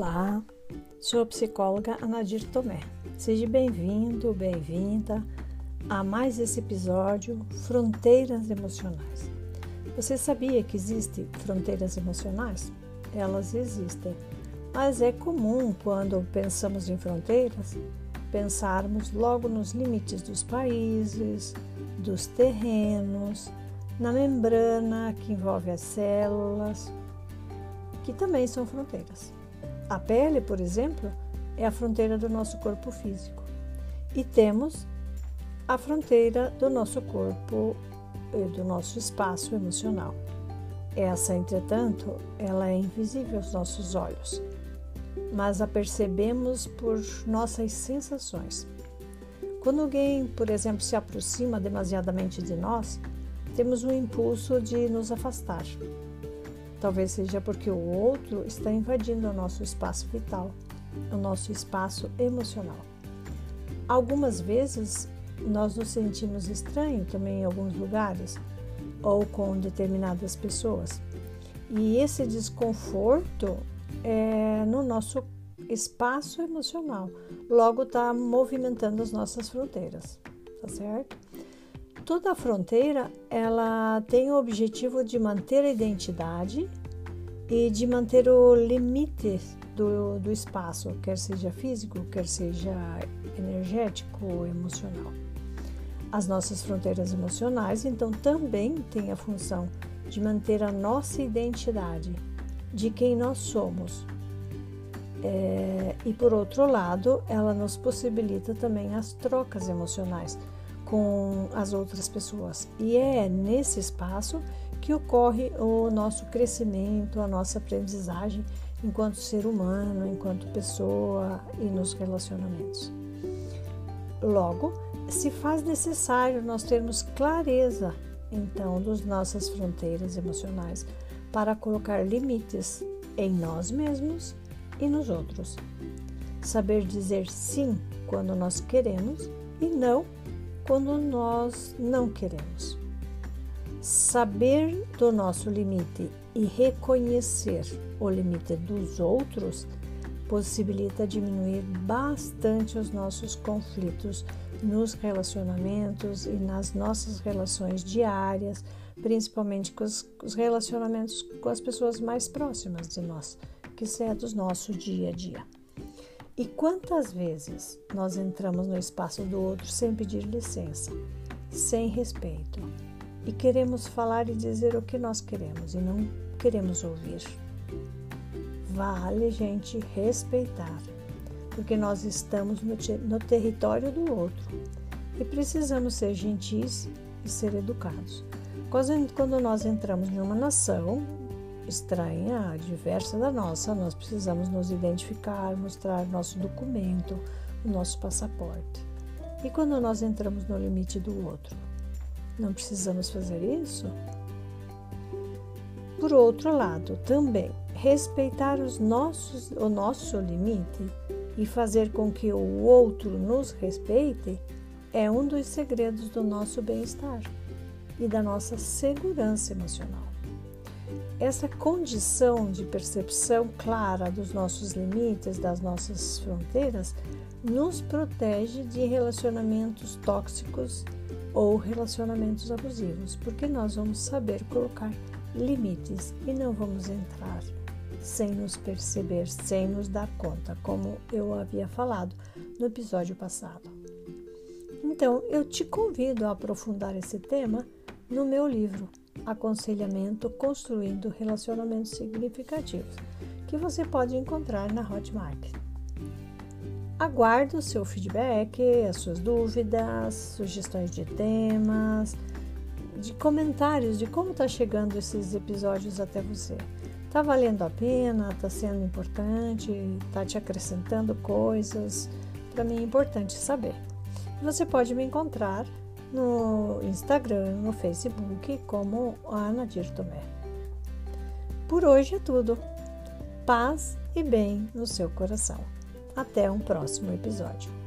Olá, sou a psicóloga Anadir Tomé. Seja bem-vindo, bem-vinda a mais esse episódio Fronteiras Emocionais. Você sabia que existem fronteiras emocionais? Elas existem, mas é comum quando pensamos em fronteiras pensarmos logo nos limites dos países, dos terrenos, na membrana que envolve as células, que também são fronteiras. A pele, por exemplo, é a fronteira do nosso corpo físico. E temos a fronteira do nosso corpo e do nosso espaço emocional. Essa, entretanto, ela é invisível aos nossos olhos, mas a percebemos por nossas sensações. Quando alguém, por exemplo, se aproxima demasiadamente de nós, temos um impulso de nos afastar. Talvez seja porque o outro está invadindo o nosso espaço vital, o nosso espaço emocional. Algumas vezes nós nos sentimos estranhos também em alguns lugares ou com determinadas pessoas. E esse desconforto é no nosso espaço emocional, logo está movimentando as nossas fronteiras, tá certo? Toda fronteira ela tem o objetivo de manter a identidade e de manter o limite do, do espaço, quer seja físico, quer seja energético ou emocional. As nossas fronteiras emocionais, então, também têm a função de manter a nossa identidade, de quem nós somos. É, e por outro lado, ela nos possibilita também as trocas emocionais com as outras pessoas. E é nesse espaço que ocorre o nosso crescimento, a nossa aprendizagem enquanto ser humano, enquanto pessoa e nos relacionamentos. Logo, se faz necessário nós termos clareza, então, das nossas fronteiras emocionais para colocar limites em nós mesmos e nos outros. Saber dizer sim quando nós queremos e não quando nós não queremos. Saber do nosso limite e reconhecer o limite dos outros possibilita diminuir bastante os nossos conflitos nos relacionamentos e nas nossas relações diárias, principalmente com os, relacionamentos com as pessoas mais próximas de nós, que é do nosso dia a dia. E quantas vezes nós entramos no espaço do outro sem pedir licença, sem respeito, e queremos falar e dizer o que nós queremos e não queremos ouvir? Vale, gente, respeitar, porque nós estamos no, no território do outro e precisamos ser gentis e ser educados. Quando nós entramos em uma nação, estranha, diversa da nossa, nós precisamos nos identificar, mostrar nosso documento, o nosso passaporte. E quando nós entramos no limite do outro, não precisamos fazer isso? Por outro lado, também respeitar os nossos, o nosso limite e fazer com que o outro nos respeite é um dos segredos do nosso bem-estar e da nossa segurança emocional. Essa condição de percepção clara dos nossos limites, das nossas fronteiras, nos protege de relacionamentos tóxicos ou relacionamentos abusivos, porque nós vamos saber colocar limites e não vamos entrar sem nos perceber, sem nos dar conta, como eu havia falado no episódio passado. Então, eu te convido a aprofundar esse tema no meu livro Aconselhamento Construindo Relacionamentos Significativos, que você pode encontrar na Hotmart. Aguardo o seu feedback, as suas dúvidas, sugestões de temas, de comentários de como está chegando esses episódios até você. Está valendo a pena? Está sendo importante? Está te acrescentando coisas? Para mim é importante saber. Você pode me encontrar no Instagram, no Facebook, como Ana Dir Tomé. Por hoje é tudo. Paz e bem no seu coração. Até um próximo episódio.